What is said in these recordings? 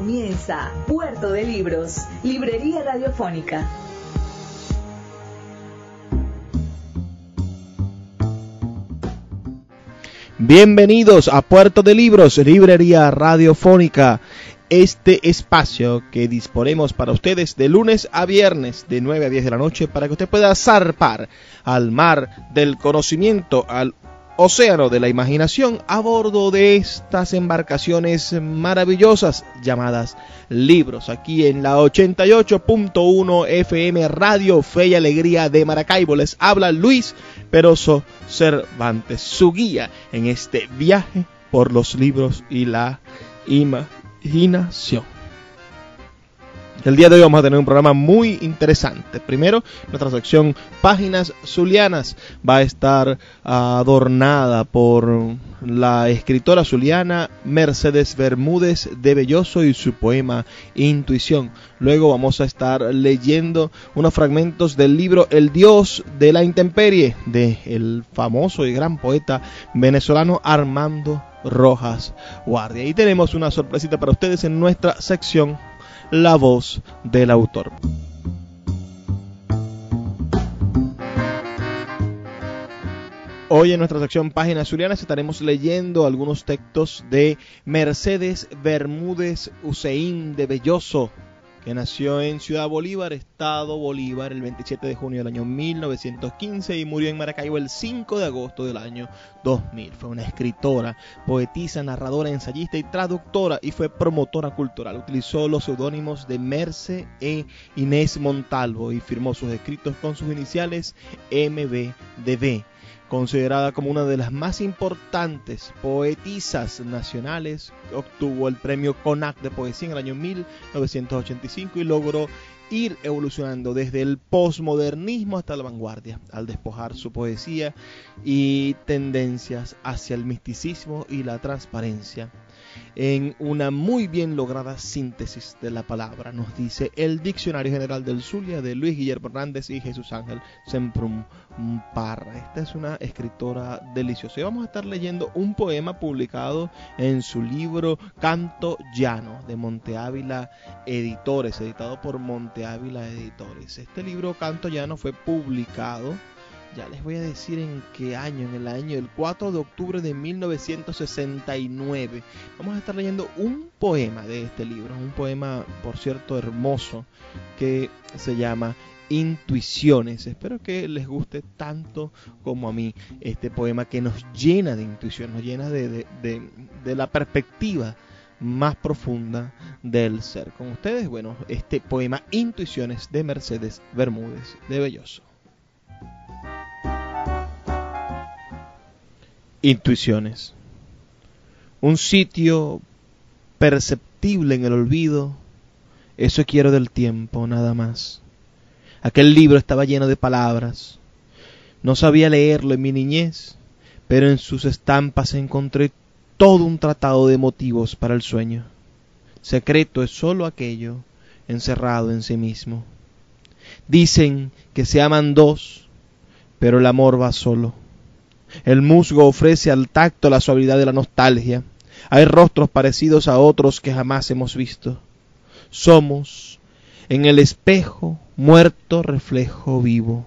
Comienza Puerto de Libros, Librería Radiofónica. Bienvenidos a Puerto de Libros, Librería Radiofónica. Este espacio que disponemos para ustedes de lunes a viernes de 9 a 10 de la noche para que usted pueda zarpar al mar del conocimiento, al océano de la imaginación a bordo de estas embarcaciones maravillosas llamadas libros, aquí en la 88.1 FM Radio Fe y Alegría de Maracaibo. Les habla Luis Peroso Cervantes, su guía en este viaje por los libros y la imaginación. El día de hoy vamos a tener un programa muy interesante. Primero, nuestra sección Páginas Zulianas va a estar adornada por la escritora zuliana Mercedes Bermúdez de Belloso y su poema Intuición. Luego vamos a estar leyendo unos fragmentos del libro El Dios de la Intemperie de el famoso y gran poeta venezolano Armando Rojas Guardia. Y tenemos una sorpresita para ustedes en nuestra sección la voz del autor. Hoy en nuestra sección Páginas Zulianas estaremos leyendo algunos textos de Mercedes Bermúdez Useín de Belloso, que nació en Ciudad Bolívar, Estado Bolívar, el 27 de junio del año 1915 y murió en Maracaibo el 5 de agosto del año 2000. Fue una escritora, poetisa, narradora, ensayista y traductora y fue promotora cultural. Utilizó los seudónimos de Merce e Inés Montalvo y firmó sus escritos con sus iniciales MBDB considerada como una de las más importantes poetisas nacionales, obtuvo el premio CONAC de poesía en el año 1985 y logró ir evolucionando desde el posmodernismo hasta la vanguardia, al despojar su poesía y tendencias hacia el misticismo y la transparencia en una muy bien lograda síntesis de la palabra, nos dice el Diccionario General del Zulia de Luis Guillermo Hernández y Jesús Ángel Semprum Parra. Esta es una escritora deliciosa. Y vamos a estar leyendo un poema publicado en su libro Canto Llano de Monte Ávila Editores, editado por Monte Ávila Editores. Este libro Canto Llano fue publicado ya les voy a decir en qué año, en el año del 4 de octubre de 1969. Vamos a estar leyendo un poema de este libro, un poema, por cierto, hermoso, que se llama Intuiciones. Espero que les guste tanto como a mí este poema que nos llena de intuición, nos llena de, de la perspectiva más profunda del ser. Con ustedes, bueno, este poema Intuiciones de Mercedes Bermúdez de Belloso. Intuiciones. Un sitio perceptible en el olvido. Eso quiero del tiempo, nada más. Aquel libro estaba lleno de palabras. No sabía leerlo en mi niñez, pero en sus estampas encontré todo un tratado de motivos para el sueño. Secreto es sólo aquello encerrado en sí mismo. Dicen que se aman dos, pero el amor va solo. El musgo ofrece al tacto la suavidad de la nostalgia. Hay rostros parecidos a otros que jamás hemos visto. Somos, en el espejo, muerto reflejo vivo.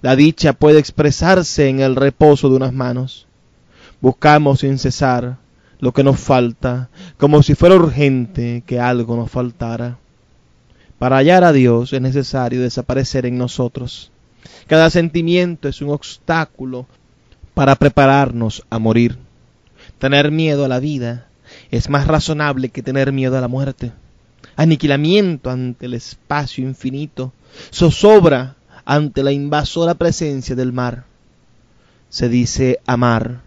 La dicha puede expresarse en el reposo de unas manos. Buscamos sin cesar lo que nos falta, como si fuera urgente que algo nos faltara. Para hallar a Dios es necesario desaparecer en nosotros. Cada sentimiento es un obstáculo para prepararnos a morir. Tener miedo a la vida es más razonable que tener miedo a la muerte. Aniquilamiento ante el espacio infinito, zozobra ante la invasora presencia del mar. Se dice amar,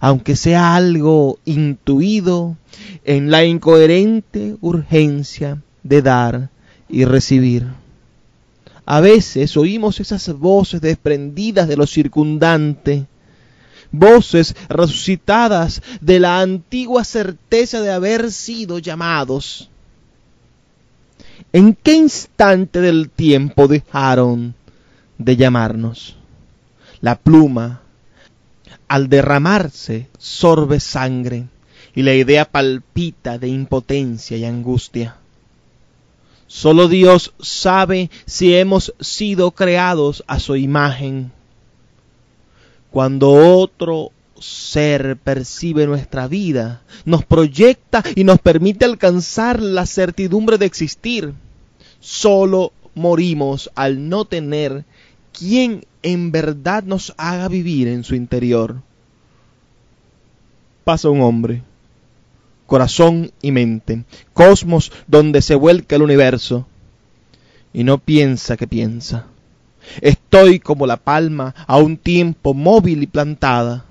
aunque sea algo intuido en la incoherente urgencia de dar y recibir. A veces oímos esas voces desprendidas de lo circundante, voces resucitadas de la antigua certeza de haber sido llamados. ¿En qué instante del tiempo dejaron de llamarnos? La pluma, al derramarse, sorbe sangre y la idea palpita de impotencia y angustia. Solo Dios sabe si hemos sido creados a su imagen. Cuando otro ser percibe nuestra vida, nos proyecta y nos permite alcanzar la certidumbre de existir, solo morimos al no tener quien en verdad nos haga vivir en su interior. Pasa un hombre corazón y mente, cosmos donde se vuelca el universo, y no piensa que piensa. Estoy como la palma a un tiempo móvil y plantada.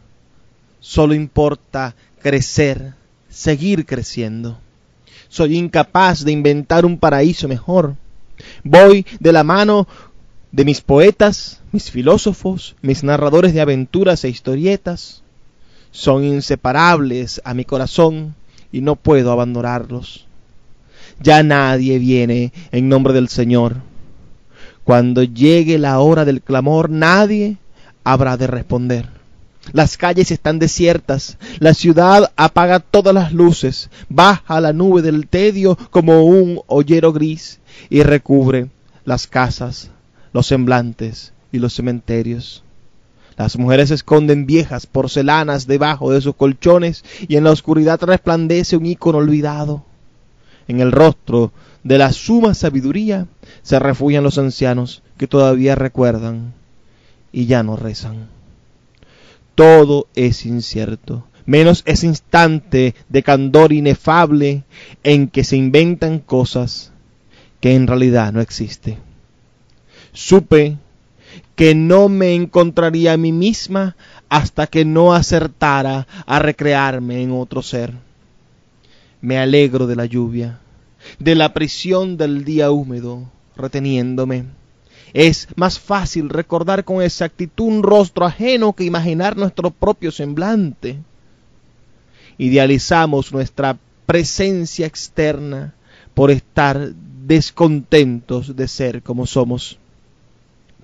Solo importa crecer, seguir creciendo. Soy incapaz de inventar un paraíso mejor. Voy de la mano de mis poetas, mis filósofos, mis narradores de aventuras e historietas. Son inseparables a mi corazón y no puedo abandonarlos. Ya nadie viene en nombre del Señor. Cuando llegue la hora del clamor, nadie habrá de responder. Las calles están desiertas, la ciudad apaga todas las luces, baja la nube del tedio como un hoyero gris y recubre las casas, los semblantes y los cementerios. Las mujeres esconden viejas porcelanas debajo de sus colchones y en la oscuridad resplandece un ícono olvidado. En el rostro de la suma sabiduría se refugian los ancianos que todavía recuerdan y ya no rezan. Todo es incierto, menos ese instante de candor inefable en que se inventan cosas que en realidad no existen. Supe que no me encontraría a mí misma hasta que no acertara a recrearme en otro ser. Me alegro de la lluvia, de la prisión del día húmedo, reteniéndome. Es más fácil recordar con exactitud un rostro ajeno que imaginar nuestro propio semblante. Idealizamos nuestra presencia externa por estar descontentos de ser como somos.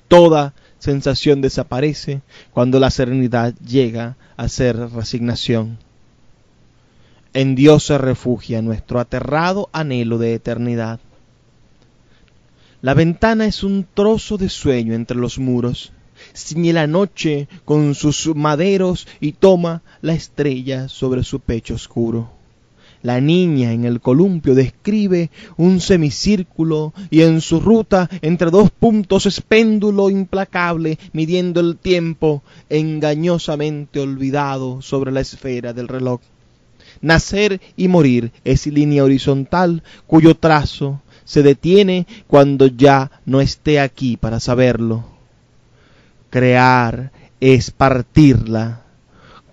Toda sensación desaparece cuando la serenidad llega a ser resignación. En Dios se refugia nuestro aterrado anhelo de eternidad. La ventana es un trozo de sueño entre los muros. Ciñe la noche con sus maderos y toma la estrella sobre su pecho oscuro. La niña en el columpio describe un semicírculo y en su ruta entre dos puntos es péndulo implacable midiendo el tiempo engañosamente olvidado sobre la esfera del reloj. Nacer y morir es línea horizontal cuyo trazo se detiene cuando ya no esté aquí para saberlo. Crear es partirla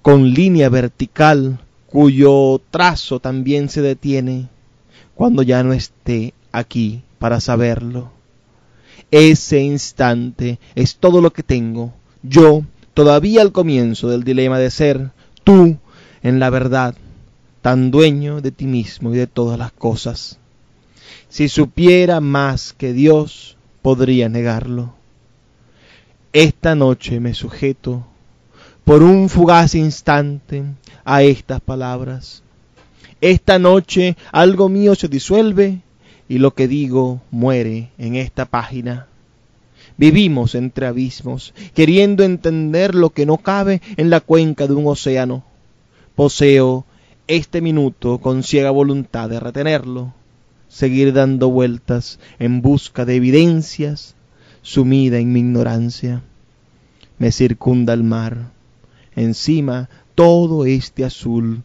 con línea vertical cuyo trazo también se detiene cuando ya no esté aquí para saberlo. Ese instante es todo lo que tengo, yo todavía al comienzo del dilema de ser, tú en la verdad, tan dueño de ti mismo y de todas las cosas. Si supiera más que Dios, podría negarlo. Esta noche me sujeto por un fugaz instante a estas palabras. Esta noche algo mío se disuelve y lo que digo muere en esta página. Vivimos entre abismos, queriendo entender lo que no cabe en la cuenca de un océano. Poseo este minuto con ciega voluntad de retenerlo, seguir dando vueltas en busca de evidencias, sumida en mi ignorancia. Me circunda el mar encima todo este azul,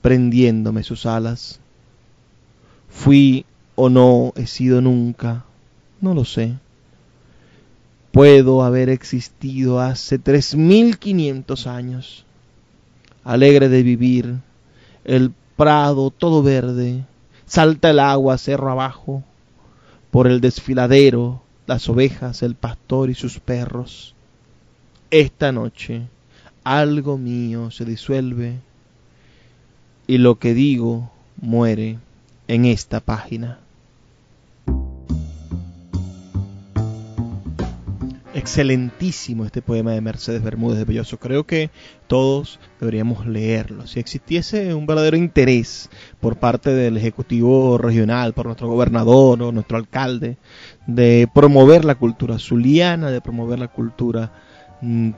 prendiéndome sus alas. Fui o no he sido nunca, no lo sé. Puedo haber existido hace tres mil quinientos años, alegre de vivir, el prado todo verde, salta el agua cerro abajo, por el desfiladero, las ovejas, el pastor y sus perros. Esta noche algo mío se disuelve y lo que digo muere en esta página. Excelentísimo este poema de Mercedes Bermúdez de Belloso. Creo que todos deberíamos leerlo. Si existiese un verdadero interés por parte del Ejecutivo Regional, por nuestro gobernador o nuestro alcalde, de promover la cultura zuliana, de promover la cultura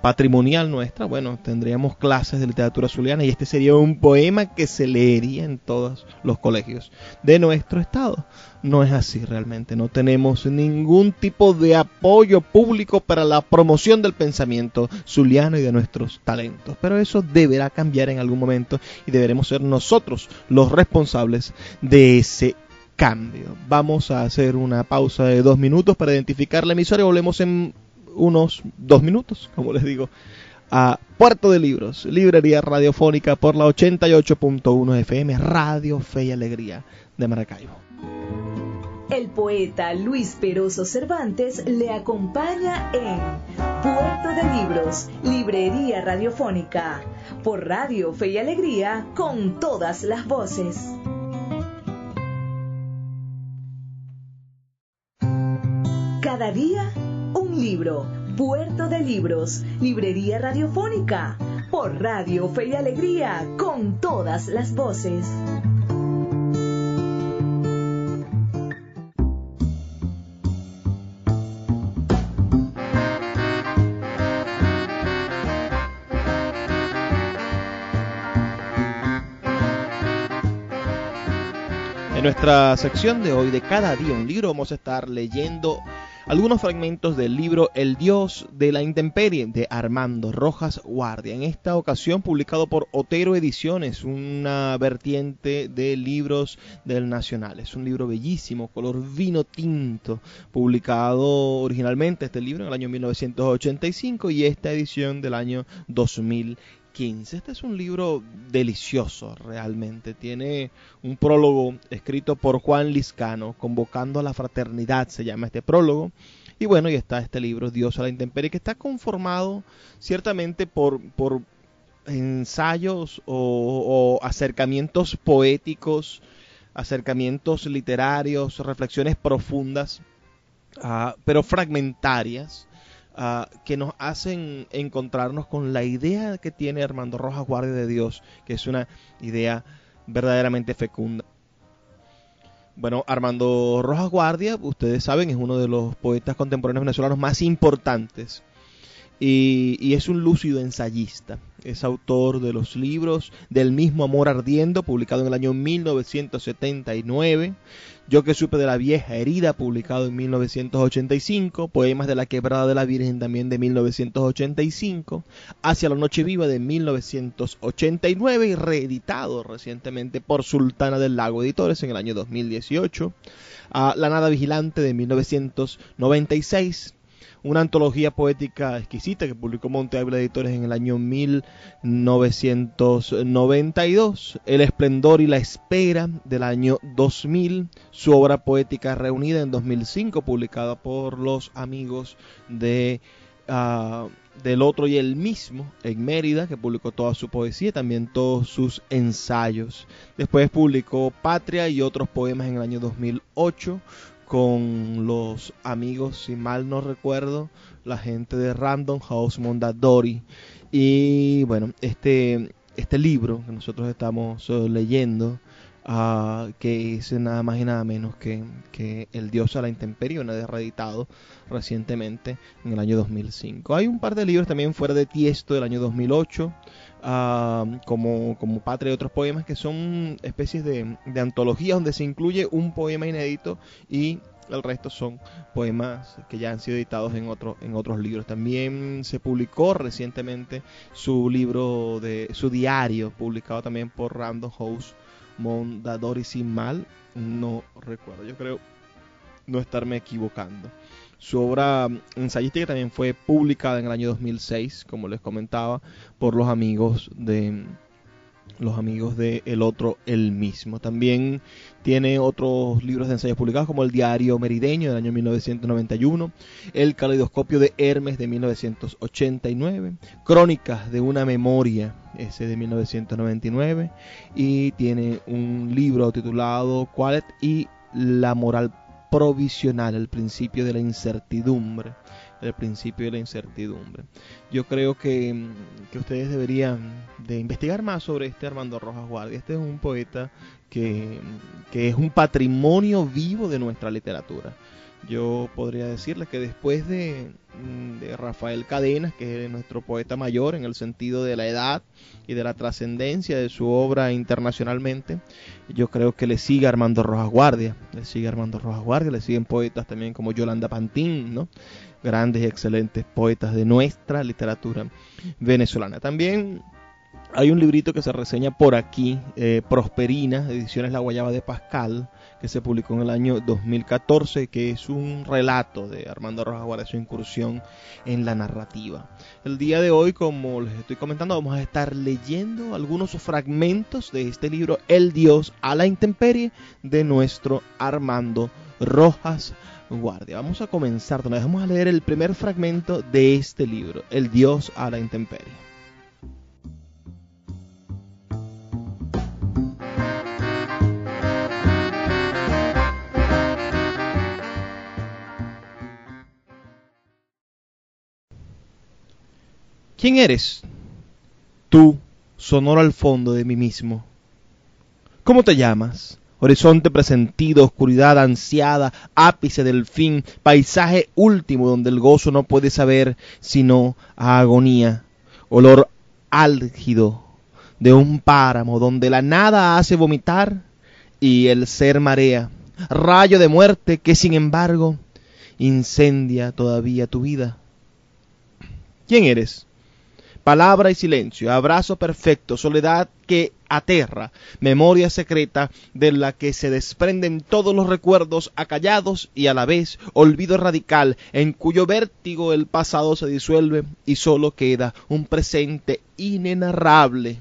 patrimonial nuestra, bueno, tendríamos clases de literatura zuliana y este sería un poema que se leería en todos los colegios de nuestro estado. No es así realmente, no tenemos ningún tipo de apoyo público para la promoción del pensamiento zuliano y de nuestros talentos, pero eso deberá cambiar en algún momento y deberemos ser nosotros los responsables de ese cambio. Vamos a hacer una pausa de dos minutos para identificar la emisora y volvemos en unos dos minutos, como les digo, a Puerto de Libros, librería radiofónica por la 88.1 FM, Radio Fe y Alegría de Maracaibo. El poeta Luis Peroso Cervantes le acompaña en Puerto de Libros, librería radiofónica, por Radio Fe y Alegría, con todas las voces. Cada día libro. Puerto de Libros, Librería Radiofónica, por Radio Fe y Alegría, con todas las voces. En nuestra sección de hoy de cada día un libro vamos a estar leyendo algunos fragmentos del libro El Dios de la Intemperie de Armando Rojas Guardia. En esta ocasión publicado por Otero Ediciones, una vertiente de libros del Nacional. Es un libro bellísimo, color vino tinto, publicado originalmente este libro en el año 1985 y esta edición del año 2000 este es un libro delicioso realmente. Tiene un prólogo escrito por Juan Liscano, convocando a la fraternidad, se llama este prólogo. Y bueno, y está este libro, Dios a la intemperie, que está conformado ciertamente por, por ensayos o, acercamientos poéticos, acercamientos literarios, reflexiones profundas, ah, pero fragmentarias Ah, que nos hacen encontrarnos con la idea que tiene Armando Rojas Guardia de Dios, que es una idea verdaderamente fecunda. Bueno, Armando Rojas Guardia, ustedes saben, es uno de los poetas contemporáneos venezolanos más importantes y, es un lúcido ensayista. Es autor de los libros Del mismo amor ardiendo, publicado en el año 1979, Yo que supe de la vieja herida, publicado en 1985, Poemas de la quebrada de la Virgen también de 1985, Hacia la noche viva de 1989 y reeditado recientemente por Sultana del Lago Editores en el año 2018, La nada vigilante de 1996, una antología poética exquisita que publicó Monte Editores en el año 1992, El esplendor y la espera del año 2000, su obra poética reunida en 2005, publicada por los amigos de... Ah, del otro y el mismo en Mérida, que publicó toda su poesía, también todos sus ensayos. Después publicó Patria y otros poemas en el año 2008, con los amigos, si mal no recuerdo, la gente de Random House Mondadori. Y bueno, este, este libro que nosotros estamos eh, leyendo, uh, que es nada más y nada menos que, que El Dios a la Intemperie, una de reeditado recientemente en el año 2005. Hay un par de libros también fuera de Tiesto del año 2008 como, como Patria y otros poemas que son especies de, de antologías donde se incluye un poema inédito y el resto son poemas que ya han sido editados en, otro, en otros libros. También se publicó recientemente su libro de su diario, publicado también por Random House Mondadori sin mal. No recuerdo, yo creo no estarme equivocando. Su obra ensayística también fue publicada en el año 2006, como les comentaba, por los amigos de, los amigos de El Otro, el mismo. También tiene otros libros de ensayos publicados como El Diario Merideño del año 1991, El Caleidoscopio de Hermes de 1989, Crónicas de una Memoria, ese de 1999, y tiene un libro titulado Qualet y la Moral Provisional, el principio de la incertidumbre el principio de la incertidumbre. Yo creo que, que, ustedes deberían de investigar más sobre este Armando Rojas Guardia. Este es un poeta que, que es un patrimonio vivo de nuestra literatura. Yo podría decirles que después de, mm, de, Rafael Cadenas, que es nuestro poeta mayor en el sentido de la edad y de la trascendencia de su obra internacionalmente, yo creo que le sigue Armando Rojas Guardia, le sigue Armando Rojas Guardia, le siguen poetas también como Yolanda Pantín, ¿no? grandes y excelentes poetas de nuestra literatura venezolana. También hay un librito que se reseña por aquí, eh, Prosperina, Ediciones La Guayaba de Pascal, que se publicó en el año 2014, que es un relato de Armando Rojas Guardia, su incursión en la narrativa. El día de hoy, como les estoy comentando, vamos a estar leyendo algunos fragmentos de este libro, El Dios a la intemperie, de nuestro Armando Rojas Guardia. Vamos a comenzar, vamos a leer el primer fragmento de este libro, El Dios a la intemperie. ¿Quién eres? Tú, sonoro al fondo de mí mismo. ¿Cómo te llamas? Horizonte presentido, oscuridad ansiada, ápice del fin, paisaje último donde el gozo no puede saber sino a agonía, olor álgido de un páramo donde la nada hace vomitar y el ser marea, rayo de muerte que sin embargo incendia todavía tu vida. ¿Quién eres? Palabra y silencio, abrazo perfecto, soledad que aterra, memoria secreta de la que se desprenden todos los recuerdos acallados y a la vez olvido radical en cuyo vértigo el pasado se disuelve y solo queda un presente inenarrable.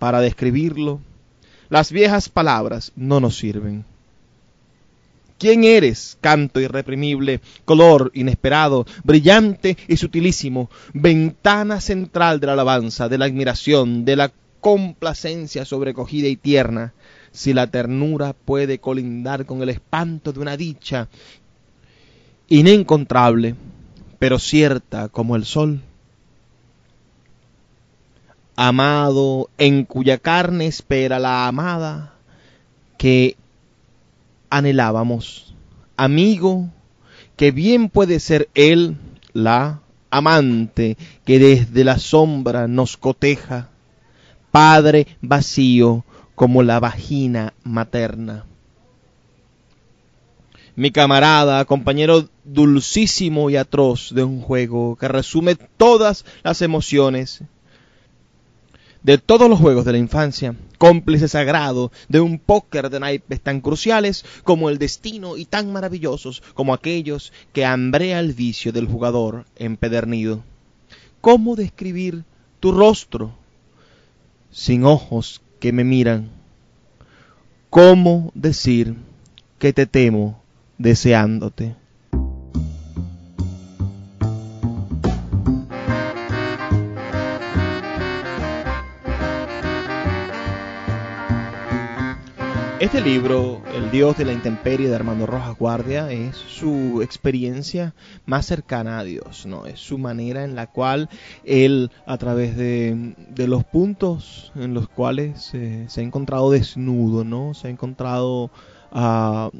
Para describirlo, las viejas palabras no nos sirven. ¿Quién eres? Canto irreprimible, color inesperado, brillante y sutilísimo, ventana central de la alabanza, de la admiración, de la complacencia sobrecogida y tierna. Si la ternura puede colindar con el espanto de una dicha inencontrable, pero cierta como el sol. Amado, en cuya carne espera la amada, que anhelábamos. Amigo, que bien puede ser él la amante que desde la sombra nos coteja. Padre vacío como la vagina materna. Mi camarada, compañero dulcísimo y atroz de un juego que resume todas las emociones de todos los juegos de la infancia, cómplice sagrado de un póker de naipes tan cruciales como el destino y tan maravillosos como aquellos que hambrea el vicio del jugador empedernido. ¿Cómo describir tu rostro sin ojos que me miran? ¿Cómo decir que te temo deseándote? Este libro, El Dios de la Intemperie de Armando Rojas Guardia, es su experiencia más cercana a Dios, ¿no? Es su manera en la cual él, a través de, los puntos en los cuales se ha encontrado desnudo, ¿no? Se ha encontrado uh,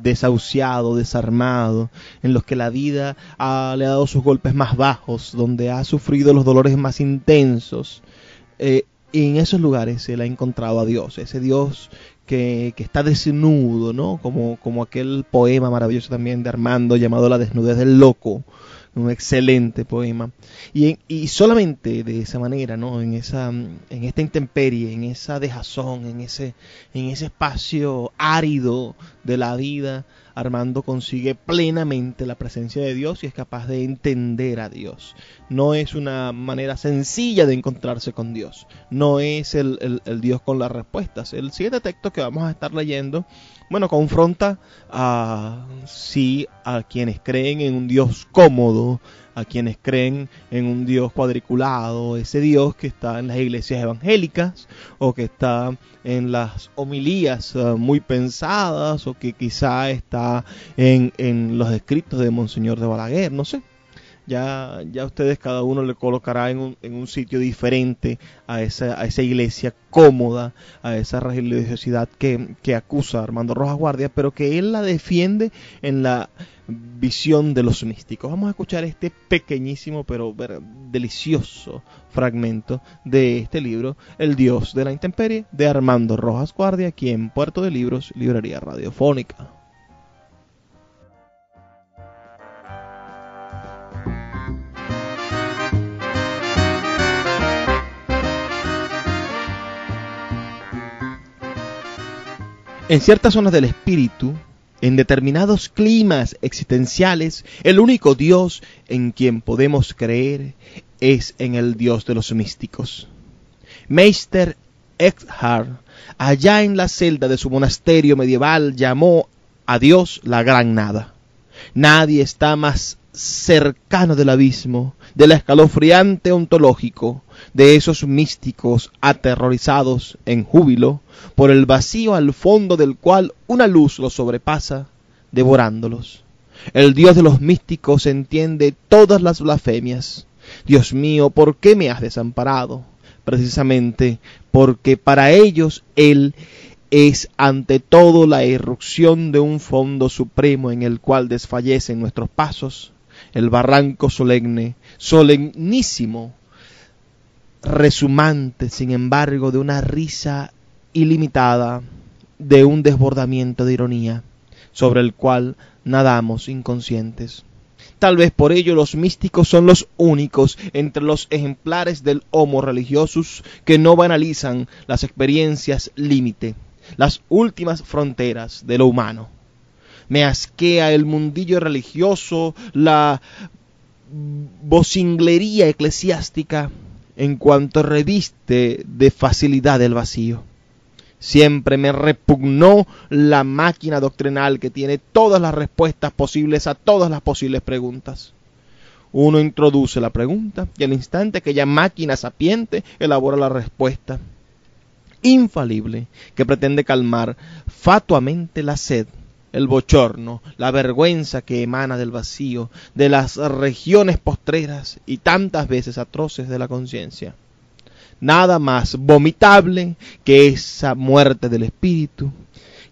desahuciado, desarmado, en los que la vida le ha dado sus golpes más bajos, donde ha sufrido los dolores más intensos. Eh, y en esos lugares él ha encontrado a Dios, ese Dios que, está desnudo, ¿no? Como, como aquel poema maravilloso también de Armando llamado La desnudez del loco, un excelente poema. Y, y solamente de esa manera, ¿no? En esa, en esta intemperie, en esa dejazón, en ese, en ese espacio árido de la vida, Armando consigue plenamente la presencia de Dios y es capaz de entender a Dios. No es una manera sencilla de encontrarse con Dios. No es el, Dios con las respuestas. El siguiente texto que vamos a estar leyendo, bueno, confronta a, sí, a quienes creen en un Dios cómodo, a quienes creen en un Dios cuadriculado, ese Dios que está en las iglesias evangélicas o que está en las homilías eh, muy pensadas o que quizá está en, en los escritos de Monseñor de Balaguer, no sé ya, ya ustedes cada uno le colocará en un, sitio diferente a esa, iglesia cómoda, a esa religiosidad que, acusa Armando Rojas Guardia, pero que él la defiende en la visión de los místicos. Vamos a escuchar este pequeñísimo pero delicioso fragmento de este libro, El Dios de la Intemperie, de Armando Rojas Guardia, aquí en Puerto de Libros, Librería Radiofónica. En ciertas zonas del espíritu, en determinados climas existenciales, el único Dios en quien podemos creer es en el Dios de los místicos. Meister Eckhart, allá en la celda de su monasterio medieval, llamó a Dios la gran nada. Nadie está más cercano del abismo, del escalofriante ontológico, de esos místicos aterrorizados en júbilo por el vacío al fondo del cual una luz los sobrepasa, devorándolos. El Dios de los místicos entiende todas las blasfemias. Dios mío, ¿por qué me has desamparado? Precisamente porque para ellos Él es ante todo la irrupción de un fondo supremo en el cual desfallecen nuestros pasos, el barranco solemne, solemnísimo, resumante, sin embargo, de una risa ilimitada, de un desbordamiento de ironía, sobre el cual nadamos inconscientes. Tal vez por ello los místicos son los únicos entre los ejemplares del Homo religiosus que no banalizan las experiencias límite, las últimas fronteras de lo humano. Me asquea el mundillo religioso, la vocinglería eclesiástica, en cuanto reviste de facilidad el vacío. Siempre me repugnó la máquina doctrinal que tiene todas las respuestas posibles a todas las posibles preguntas. Uno introduce la pregunta y al instante aquella máquina sapiente elabora la respuesta infalible que pretende calmar fatuamente la sed el bochorno, la vergüenza que emana del vacío, de las regiones postreras y tantas veces atroces de la conciencia. Nada más vomitable que esa muerte del espíritu,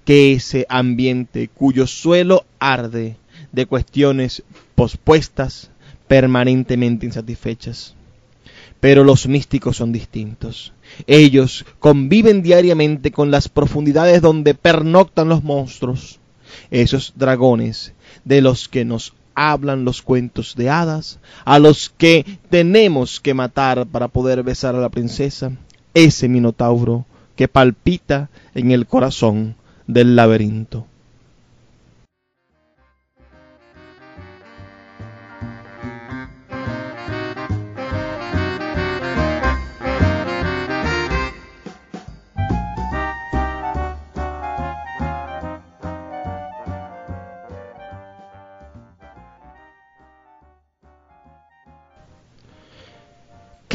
que ese ambiente cuyo suelo arde de cuestiones pospuestas, permanentemente insatisfechas. Pero los místicos son distintos. Ellos conviven diariamente con las profundidades donde pernoctan los monstruos esos dragones de los que nos hablan los cuentos de hadas, a los que tenemos que matar para poder besar a la princesa, ese minotauro que palpita en el corazón del laberinto.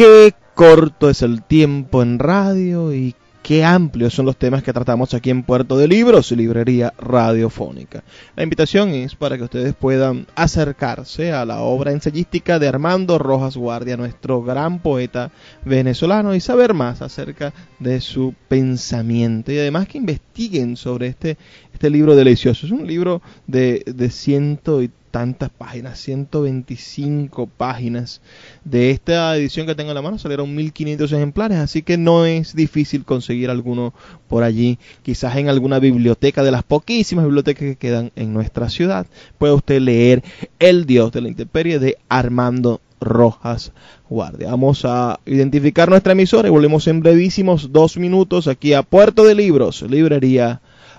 Qué corto es el tiempo en radio y qué amplios son los temas que tratamos aquí en Puerto de Libros, librería radiofónica. La invitación es para que ustedes puedan acercarse a la obra ensayística de Armando Rojas Guardia, nuestro gran poeta venezolano, y saber más acerca de su pensamiento y además que investiguen sobre este, este libro delicioso. Es un libro de, de ciento y tantas páginas, 125 páginas. De esta edición que tengo en la mano salieron 1500 ejemplares, así que no es difícil conseguir alguno por allí, quizás en alguna biblioteca de las poquísimas bibliotecas que quedan en nuestra ciudad. Puede usted leer El Dios de la Intemperie de Armando Rojas Guardia. Vamos a identificar nuestra emisora y volvemos en brevísimos dos minutos aquí a Puerto de Libros, Librería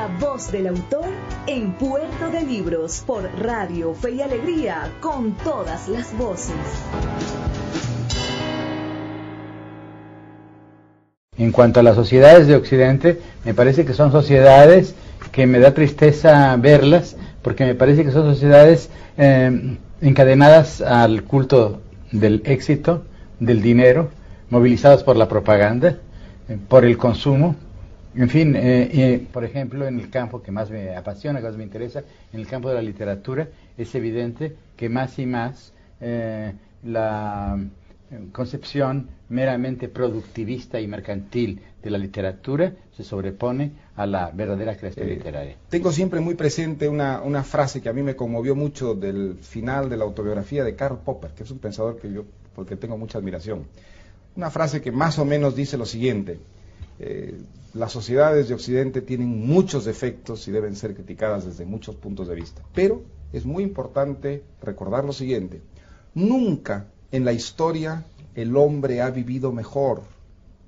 La voz del autor en Puerto de Libros, por Radio Fe y Alegría, con todas las voces. En cuanto a las sociedades de Occidente, me parece que son sociedades que me da tristeza verlas, porque me parece que son sociedades eh, encadenadas al culto del éxito, del dinero, movilizadas por la propaganda, eh, por el consumo. En fin, eh, por ejemplo, en el campo que más me apasiona, que más me interesa, en el campo de la literatura, es evidente que más y más la concepción meramente productivista y mercantil de la literatura se sobrepone a la verdadera creación eh, literaria. Tengo siempre muy presente una, una, frase que a mí me conmovió mucho del final de la autobiografía de Karl Popper, que es un pensador que yo, porque tengo mucha admiración. Una frase que más o menos dice lo siguiente, eh, las sociedades de Occidente tienen muchos defectos y deben ser criticadas desde muchos puntos de vista, pero es muy importante recordar lo siguiente, nunca en la historia el hombre ha vivido mejor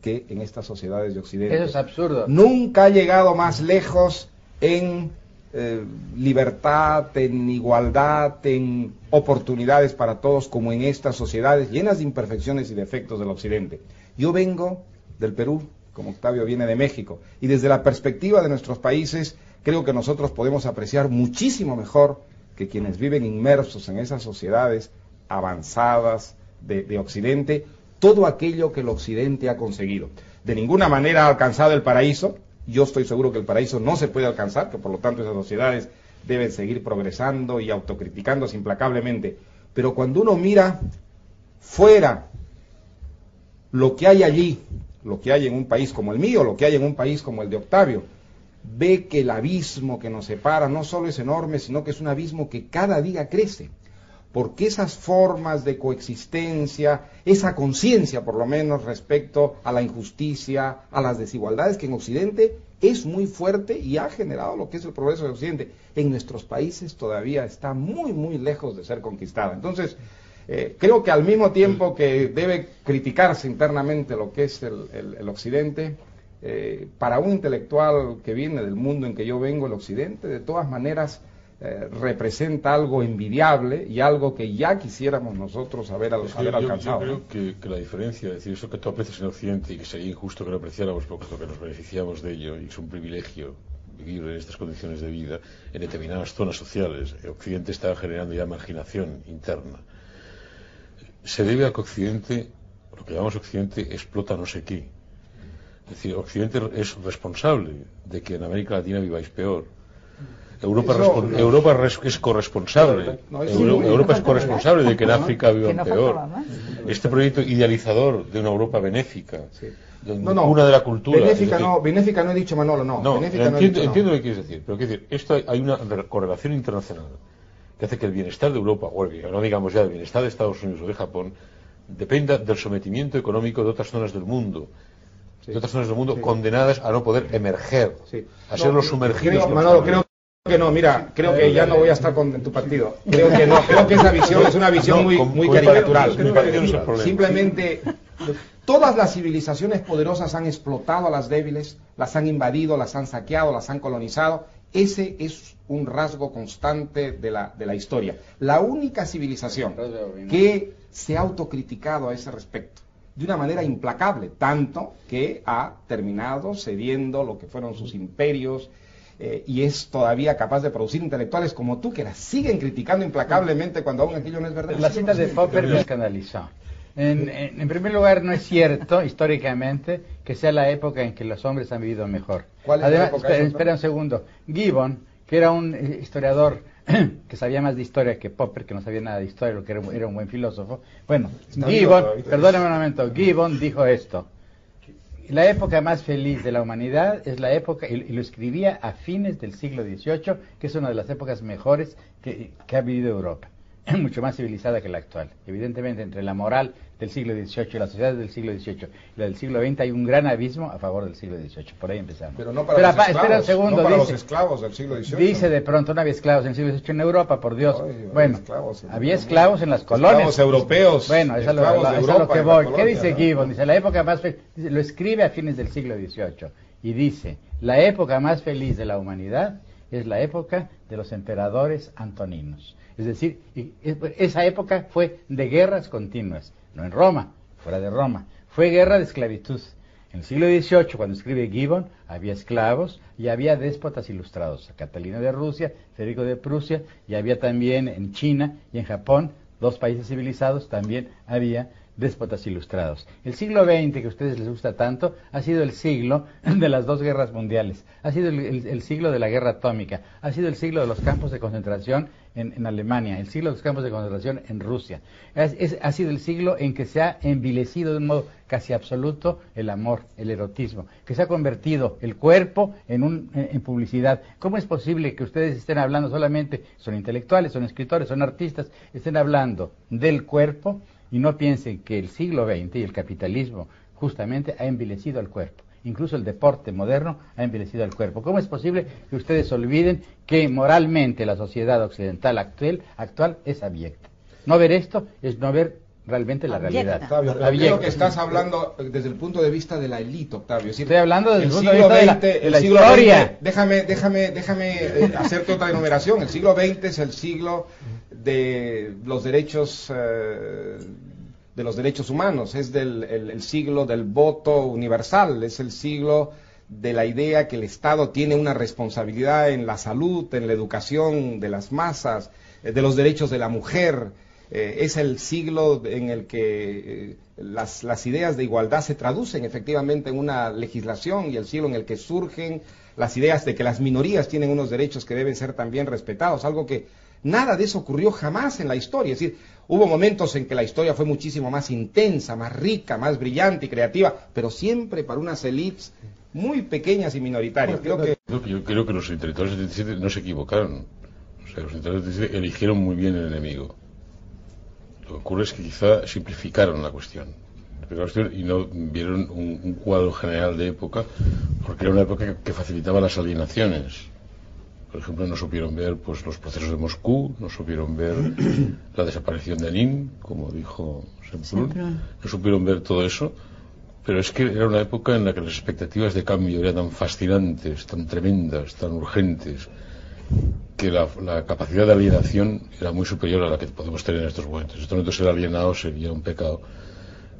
que en estas sociedades de Occidente. Eso es absurdo. Nunca ha llegado más lejos en eh, libertad, en igualdad, en oportunidades para todos como en estas sociedades llenas de imperfecciones y defectos del Occidente. Yo vengo del Perú, como Octavio viene de México, y desde la perspectiva de nuestros países creo que nosotros podemos apreciar muchísimo mejor que quienes viven inmersos en esas sociedades avanzadas de, Occidente, todo aquello que el Occidente ha conseguido. De ninguna manera ha alcanzado el paraíso, yo estoy seguro que el paraíso no se puede alcanzar, que por lo tanto esas sociedades deben seguir progresando y autocriticándose implacablemente. Pero cuando uno mira fuera lo que hay allí, lo que hay en un país como el mío, lo que hay en un país como el de Octavio, ve que el abismo que nos separa no solo es enorme, sino que es un abismo que cada día crece porque esas formas de coexistencia, esa conciencia por lo menos respecto a la injusticia, a las desigualdades que en Occidente es muy fuerte y ha generado lo que es el progreso de Occidente, en nuestros países todavía está muy, muy lejos de ser conquistada. Entonces, eh, creo que al mismo tiempo que debe criticarse internamente lo que es el, Occidente, eh, para un intelectual que viene del mundo en que yo vengo, el Occidente, de todas maneras, eh, representa algo envidiable y algo que ya quisiéramos nosotros haber, alcanzado. Yo creo que, la diferencia, es decir, eso que tú aprecias en Occidente y que sería injusto que lo apreciáramos porque que nos beneficiamos de ello y es un privilegio vivir en estas condiciones de vida en determinadas zonas sociales. El Occidente está generando ya marginación interna. Se debe a que Occidente, lo que llamamos Occidente, explota no sé qué. Es decir, Occidente es responsable de que en América Latina viváis peor Europa, Europa es corresponsable. Europa es corresponsable de que en África vivan peor. Este proyecto idealizador de una Europa benéfica. No, no, una de la cultura. Benéfica, no, benéfica no he dicho Manolo, no. no entiendo, entiendo lo que quieres decir, pero quiero decir, esto hay una correlación internacional que hace que el bienestar de Europa, o no digamos ya el bienestar de Estados Unidos o de Japón, dependa del sometimiento económico de otras zonas del mundo. De otras zonas del mundo condenadas a no poder emerger, a ser los sumergidos. Manolo, creo que no, mira, creo que ya no voy a estar con, en tu partido. Creo que no, creo que esa visión es una visión muy, muy caricatural. Simplemente todas las civilizaciones poderosas han explotado a las débiles, las han invadido, las han saqueado, las han colonizado. Ese es un rasgo constante de la, de la historia. La única civilización que se ha autocriticado a ese respecto de una manera implacable, tanto que ha terminado cediendo lo que fueron sus imperios, eh, y es todavía capaz de producir intelectuales como tú que la siguen criticando implacablemente cuando aún aquello no es verdad. La cita de Popper me escandalizó. En, en, primer lugar, no es cierto históricamente que sea la época en que los hombres han vivido mejor. ¿Cuál es Además, la época espera, espera un segundo. Gibbon, que era un eh, historiador que sabía más de historia que Popper, que no sabía nada de historia, lo que era, era un buen filósofo. Bueno, Gibbon, perdóname un momento, Gibbon dijo esto la época más feliz de la humanidad es la época, y, lo escribía a fines del siglo XVIII, que es una de las épocas mejores que, ha vivido Europa. Mucho más civilizada que la actual. Evidentemente, entre la moral del siglo XVIII y la sociedad del siglo XVIII y la del siglo XX hay un gran abismo a favor del siglo XVIII. Por ahí empezamos. Pero no para, los, esclavos, espera un segundo, no para dice- los esclavos del siglo XVIII. Dice de pronto, no había esclavos en el siglo XVIII en Europa, por Dios. Había bueno, esclavos había esclavos en las colonias. Esclavos europeos, Bueno, eso es a lo, eso es lo que voy. ¿Qué colonia, dice ¿no? Gibbon? Dice, la época más fe- dice, lo escribe a fines del siglo XVIII y dice, la época más feliz de la humanidad es la época de los emperadores antoninos. Es decir, esa época fue de guerras continuas, no en Roma, fuera de Roma, fue guerra de esclavitud. En el siglo XVIII, cuando escribe Gibbon, había esclavos y había déspotas ilustrados. Catalina de Rusia, Federico de Prusia, y había también en China y en Japón, dos países civilizados, también había déspotas ilustrados. El siglo XX, que a ustedes les gusta tanto, ha sido el siglo de las dos guerras mundiales, ha sido el, siglo de la guerra atómica, ha sido el siglo de los campos de concentración en, Alemania, el siglo de los campos de concentración en Rusia. Ha sido el siglo en que se ha envilecido de un modo casi absoluto el amor, el erotismo, que se ha convertido el cuerpo en, un, en publicidad. ¿Cómo es posible que ustedes estén hablando solamente, son intelectuales, son escritores, son artistas, estén hablando del cuerpo y no piensen que el siglo XX y el capitalismo justamente ha envilecido al cuerpo? Incluso el deporte moderno ha envilecido al cuerpo. ¿Cómo es posible que ustedes olviden que moralmente la sociedad occidental actual, actual es abyecta? No ver esto es no ver realmente la realidad. Octavio, creo que estás hablando desde el punto de vista de la élite, Octavio. Es decir, Estoy hablando desde el punto de siglo vista de la- XX, de el la siglo historia. XX, déjame, déjame, déjame eh, hacerte otra enumeración. El siglo XX es el siglo de los derechos eh, de los derechos humanos, es del el, el siglo del voto universal, es el siglo de la idea que el Estado tiene una responsabilidad en la salud, en la educación de las masas, eh, de los derechos de la mujer. Eh, es el siglo en el que eh, las, ideas de igualdad se traducen efectivamente en una legislación y el siglo en el que surgen las ideas de que las minorías tienen unos derechos que deben ser también respetados, algo que nada de eso ocurrió jamás en la historia. Es decir, hubo momentos en que la historia fue muchísimo más intensa, más rica, más brillante y creativa, pero siempre para unas élites muy pequeñas y minoritarias. Creo que Yo creo que los intelectuales del 77 no se equivocaron. O sea, los intelectuales del 77 eligieron muy bien el enemigo. Lo que ocurre es que quizá simplificaron la cuestión. Y no vieron un, un cuadro general de época, porque era una época que, facilitaba las alienaciones. Por ejemplo, no supieron ver pues, los procesos de Moscú, no supieron ver la desaparición de Lenin, como dijo Semprún. no supieron ver todo eso, pero es que era una época en la que las expectativas de cambio eran tan fascinantes, tan tremendas, tan urgentes, que la, la capacidad de alienación era muy superior a la que podemos tener en estos momentos. En estos momentos ser alienado sería un pecado,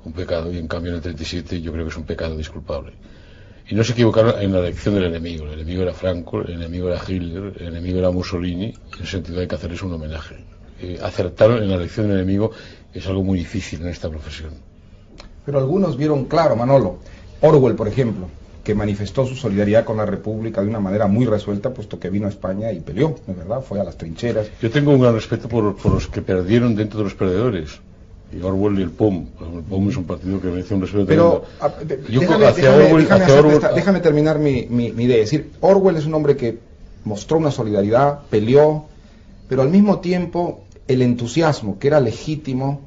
un pecado, y en cambio en el 37 yo creo que es un pecado disculpable. Y no se equivocaron en la elección del enemigo. El enemigo era Franco, el enemigo era Hitler, el enemigo era Mussolini. En ese sentido hay que hacerles un homenaje. Eh, en la elección del enemigo es algo muy difícil en esta profesión. Pero algunos vieron claro, Manolo. Orwell, por ejemplo, que manifestó su solidaridad con la República de una manera muy resuelta, puesto que vino a España y peleó, ¿no es verdad? Fue a las trincheras. Yo tengo un gran respeto por, por los que perdieron dentro de los perdedores. Y Orwell y el POM. El POM es un partido que merece un respeto Pero a- de- Yo déjame, hacia déjame- Orwell- déjame hacia hacerte Orwell- esta- déjame terminar mi, mi- mi idea. Es decir, Orwell es un hombre que mostró una solidaridad, peleó, pero al mismo tiempo el entusiasmo, que era legítimo,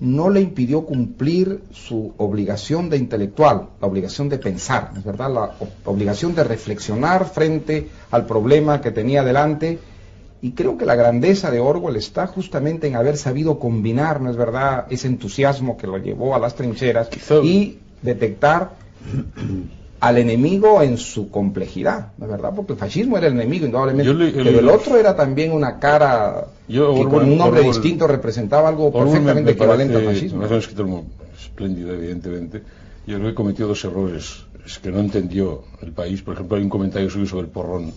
no le impidió cumplir su obligación de intelectual, la obligación de pensar, ¿no es verdad? La obligación de reflexionar frente al problema que tenía delante. Y creo que la grandeza de Orwell está justamente en haber sabido combinar, ¿no es verdad?, ese entusiasmo que lo llevó a las trincheras y detectar al enemigo en su complejidad, ¿no es verdad? Porque el fascismo era el enemigo, indudablemente, le- el- pero el otro era también una cara Yo, que Orwell- con un nombre Orwell- distinto representaba algo perfectamente me equivalente al fascismo. me parece un escritor muy espléndido, evidentemente. Yo creo que cometió dos errores. Es que no entendió el país. Por ejemplo, hay un comentario suyo sobre el porrón.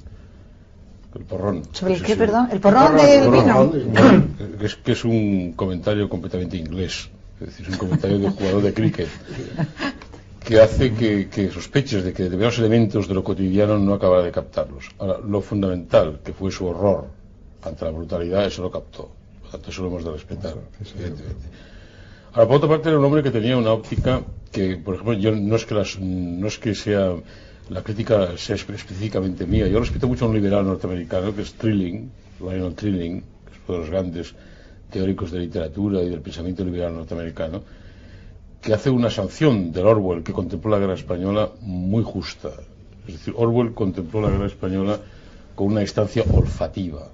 El porrón. ¿Sobre el qué, sí. perdón? ¿El porrón del vino? Que es, que es un comentario completamente inglés. Es decir, es un comentario de jugador de cricket. Que hace que, que sospeches de que determinados elementos de lo cotidiano no acabara de captarlos. Ahora, lo fundamental, que fue su horror ante la brutalidad, eso lo captó. Por lo tanto, eso lo hemos de respetar, evidentemente. Ahora, por otra parte, era un hombre que tenía una óptica que, por ejemplo, yo no es que, las, no es que sea la crítica sea espe- específicamente mía. Yo respeto mucho a un liberal norteamericano que es Trilling, Lionel Trilling, que es uno de los grandes teóricos de literatura y del pensamiento liberal norteamericano, que hace una sanción del Orwell que contempló la guerra española muy justa. Es decir, Orwell contempló la guerra española con una instancia olfativa.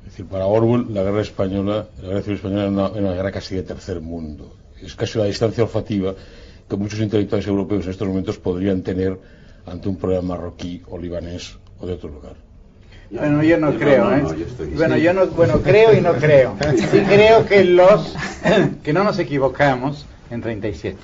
Es decir, para Orwell la guerra española, la guerra civil española era una, era una guerra casi de tercer mundo. Es casi una distancia olfativa que muchos intelectuales europeos en estos momentos podrían tener ante un problema marroquí o libanés o de otro lugar. Bueno, yo no creo, no, ¿eh? no, yo estoy- Bueno, yo no, bueno, creo y no creo. Sí creo que los, que no nos equivocamos en 37,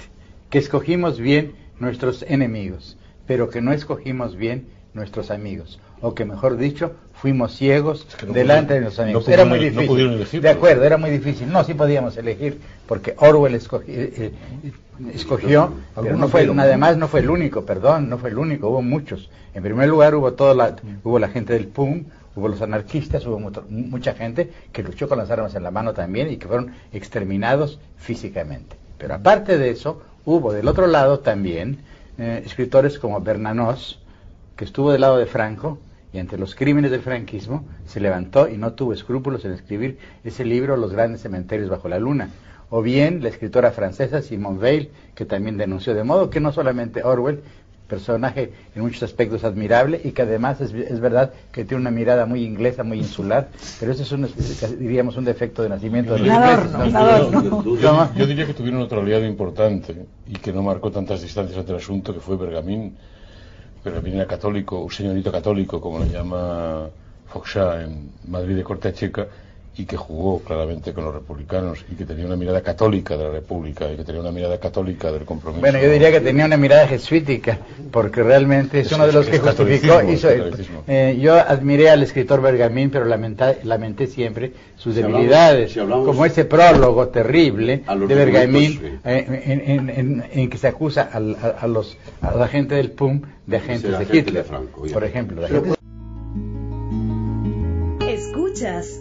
que escogimos bien nuestros enemigos, pero que no escogimos bien nuestros amigos, o que mejor dicho, fuimos ciegos no delante de nuestros amigos. no era muy difícil. elegir, de pues. acuerdo, era muy difícil. No, sí podíamos elegir, porque Orwell escogi- eh, eh, escogió, pero no fue, además no fue el único, perdón, no fue el único, hubo muchos. En primer lugar hubo toda la, hubo la gente del PUM, hubo los anarquistas, hubo mucho- mucha gente que luchó con las armas en la mano también y que fueron exterminados físicamente. Pero aparte de eso, hubo del otro lado también eh, escritores como Bernanos, que estuvo del lado de Franco y ante los crímenes del franquismo se levantó y no tuvo escrúpulos en escribir ese libro Los grandes cementerios bajo la luna. O bien la escritora francesa Simone Weil, que también denunció de modo que no solamente Orwell, personaje en muchos aspectos admirable y que además es, es verdad que tiene una mirada muy inglesa, muy insular, pero eso es un, diríamos un defecto de nacimiento de los ingleses, ¿no? adorno. Yo, diría que tuvieron otro aliado importante y que no marcó tantas distancias ante el asunto, que fue Bergamín. Bergamín era católico, un señorito católico, como le llama Foxá en Madrid de corte checa, y que jugó claramente con los republicanos y que tenía una mirada católica de la República y que tenía una mirada católica del compromiso. Bueno, yo diría que tenía una mirada jesuítica, porque realmente es Es- uno de los es que justificó. hizo- eh, yo admiré al escritor Bergamín, pero lamenta- lamenté siempre sus Si hablamos- debilidades, si hablamos- como ese prólogo terrible de Bergamín, eh, en, en- en- en que se acusa a, a los, a la gente del PUM de agentes de Hitler, de Franco, ya. por ejemplo. de agentes- Escuchas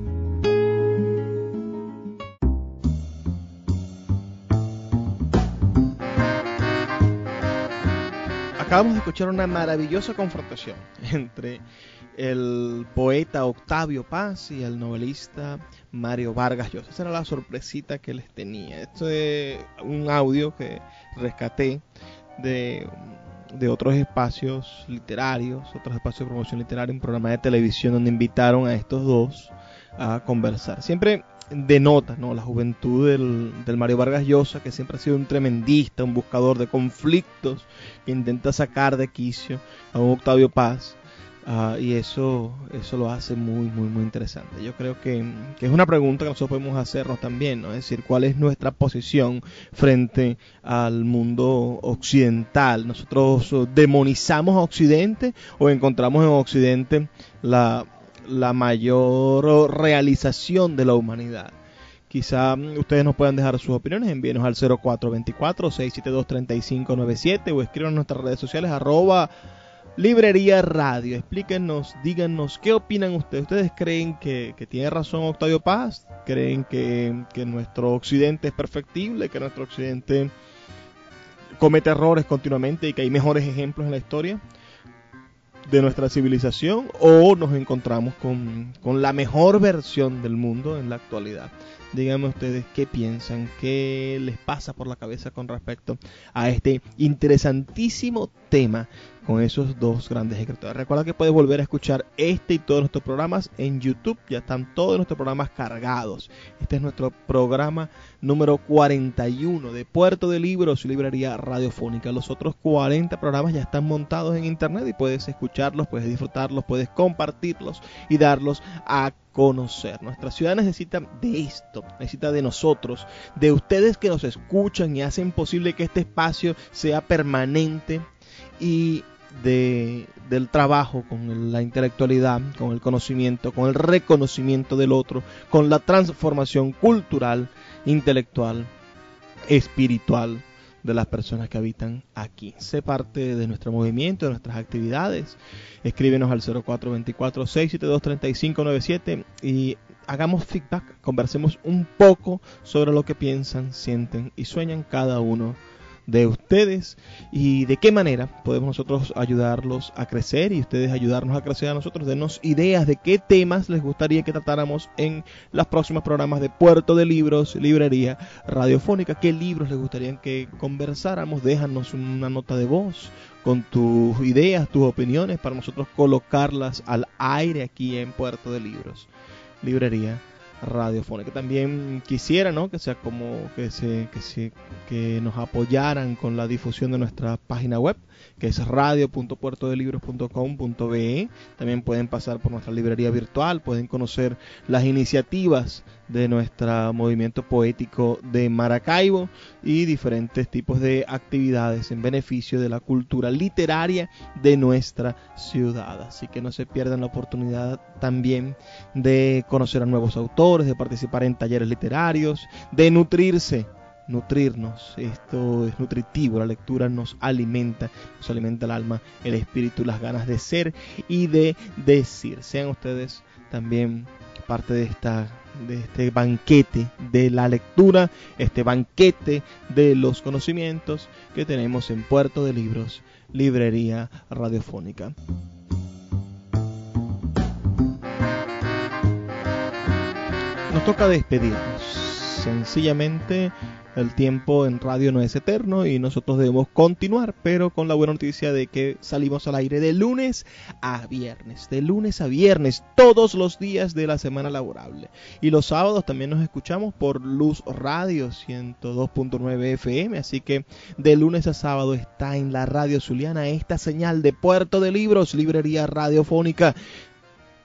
Acabamos de escuchar una maravillosa confrontación entre el poeta Octavio Paz y el novelista Mario Vargas Llosa. Esa era la sorpresita que les tenía. Esto es un audio que rescaté de, de otros espacios literarios, otros espacios de promoción literaria, un programa de televisión donde invitaron a estos dos a conversar. Siempre denota ¿no? la juventud del, del Mario Vargas Llosa, que siempre ha sido un tremendista, un buscador de conflictos, que intenta sacar de quicio a un Octavio Paz. ah, y eso, eso lo hace muy, muy, muy interesante. Yo creo que, que es una pregunta que nosotros podemos hacernos también, ¿no? Es decir, ¿cuál es nuestra posición frente al mundo occidental? ¿Nosotros demonizamos a Occidente o encontramos en Occidente la, la mayor realización de la humanidad? Quizá mm, ustedes nos puedan dejar sus opiniones, envíenos al 0424-672-3597 o escriban en nuestras redes sociales arroba librería radio. Explíquenos, díganos qué opinan ustedes. ¿Ustedes creen que, que tiene razón Octavio Paz? ¿Creen que, que nuestro occidente es perfectible? ¿Que nuestro occidente comete errores continuamente y que hay mejores ejemplos en la historia? De nuestra civilización o nos encontramos con, con la mejor versión del mundo en la actualidad. Díganme ustedes qué piensan, qué les pasa por la cabeza con respecto a este interesantísimo tema con esos dos grandes escritores. Recuerda que puedes volver a escuchar este y todos nuestros programas en YouTube. Ya están todos nuestros programas cargados. Este es nuestro programa número 41 de Puerto de Libros y Librería Radiofónica. Los otros 40 programas ya están montados en internet y puedes escucharlos, puedes disfrutarlos, puedes compartirlos y darlos a conocer. Nuestra ciudad necesita de esto, necesita de nosotros, de ustedes que nos escuchan y hacen posible que este espacio sea permanente y de, del trabajo con la intelectualidad, con el conocimiento, con el reconocimiento del otro, con la transformación cultural, intelectual, espiritual de las personas que habitan aquí. Sé parte de nuestro movimiento, de nuestras actividades. Escríbenos al 0424-672-3597 y hagamos feedback, conversemos un poco sobre lo que piensan, sienten y sueñan cada uno de ustedes y de qué manera podemos nosotros ayudarlos a crecer y ustedes ayudarnos a crecer a nosotros, denos ideas de qué temas les gustaría que tratáramos en los próximos programas de Puerto de Libros, Librería Radiofónica, qué libros les gustaría que conversáramos, déjanos una nota de voz con tus ideas, tus opiniones para nosotros colocarlas al aire aquí en Puerto de Libros, Librería radiofónica. También quisiera, ¿no? Que sea como que se, que se, que nos apoyaran con la difusión de nuestra página web que es radio.puertodelibros.com.be. También pueden pasar por nuestra librería virtual, pueden conocer las iniciativas de nuestro movimiento poético de Maracaibo y diferentes tipos de actividades en beneficio de la cultura literaria de nuestra ciudad. Así que no se pierdan la oportunidad también de conocer a nuevos autores, de participar en talleres literarios, de nutrirse nutrirnos. Esto es nutritivo, la lectura nos alimenta, nos alimenta el alma, el espíritu, las ganas de ser y de decir. Sean ustedes también parte de esta de este banquete de la lectura, este banquete de los conocimientos que tenemos en Puerto de Libros, Librería Radiofónica. Nos toca despedirnos. Sencillamente el tiempo en radio no es eterno y nosotros debemos continuar, pero con la buena noticia de que salimos al aire de lunes a viernes, de lunes a viernes, todos los días de la semana laborable. Y los sábados también nos escuchamos por Luz Radio 102.9 FM, así que de lunes a sábado está en la radio zuliana esta señal de Puerto de Libros, librería radiofónica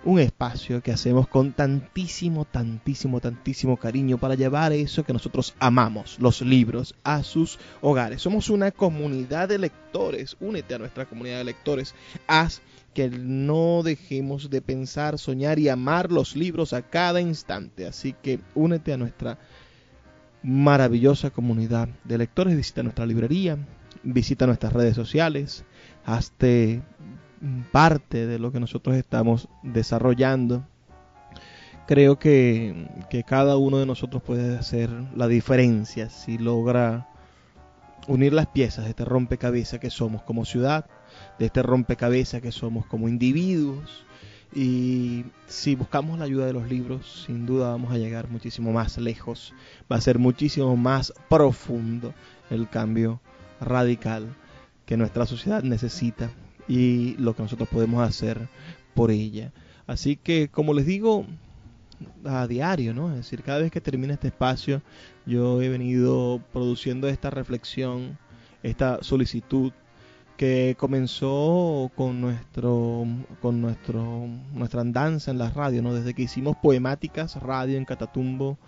un espacio que hacemos con tantísimo, tantísimo, tantísimo cariño para llevar eso que nosotros amamos, los libros, a sus hogares. Somos una comunidad de lectores, únete a nuestra comunidad de lectores, haz que no dejemos de pensar, soñar y amar los libros a cada instante. Así que únete a nuestra maravillosa comunidad de lectores, visita nuestra librería, visita nuestras redes sociales, hazte parte de lo que nosotros estamos desarrollando. Creo que, cada uno de nosotros puede hacer la diferencia si logra unir las piezas de este rompecabezas que somos como ciudad, de este rompecabezas que somos como individuos. Y si buscamos la ayuda de los libros, sin duda vamos a llegar muchísimo más lejos. Va a ser muchísimo más profundo el cambio radical que nuestra sociedad necesita y lo que nosotros podemos hacer por ella. Así que, como les digo, a diario, ¿no? Es decir, cada vez que termina este espacio, yo he venido produciendo esta reflexión, esta solicitud que comenzó con nuestro con nuestro nuestra andanza en la radio, ¿no? Desde que hicimos poemáticas radio en Catatumbo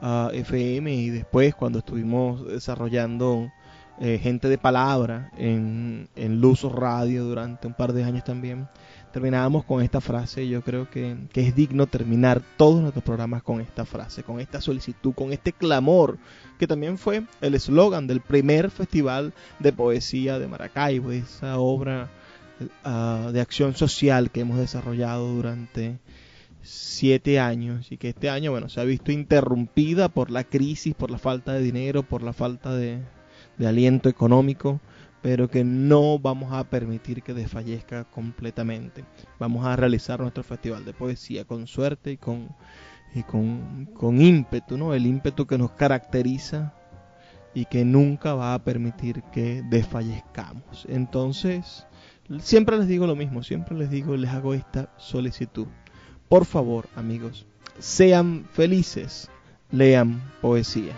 uh, FM y después cuando estuvimos desarrollando eh, gente de palabra en, en Luz Radio durante un par de años también. Terminábamos con esta frase, yo creo que, es digno terminar todos nuestros programas con esta frase, con esta solicitud, con este clamor, que también fue el eslogan del primer festival de poesía de Maracaibo, esa obra uh, de acción social que hemos desarrollado durante siete años y que este año bueno se ha visto interrumpida por la crisis, por la falta de dinero, por la falta de, de aliento económico, pero que no vamos a permitir que desfallezca completamente. Vamos a realizar nuestro festival de poesía con suerte y con, y con, con ímpetu, ¿no? El ímpetu que nos caracteriza y que nunca va a permitir que desfallezcamos. Entonces, siempre les digo lo mismo, siempre les digo, les hago esta solicitud. Por favor, amigos, sean felices, lean poesía.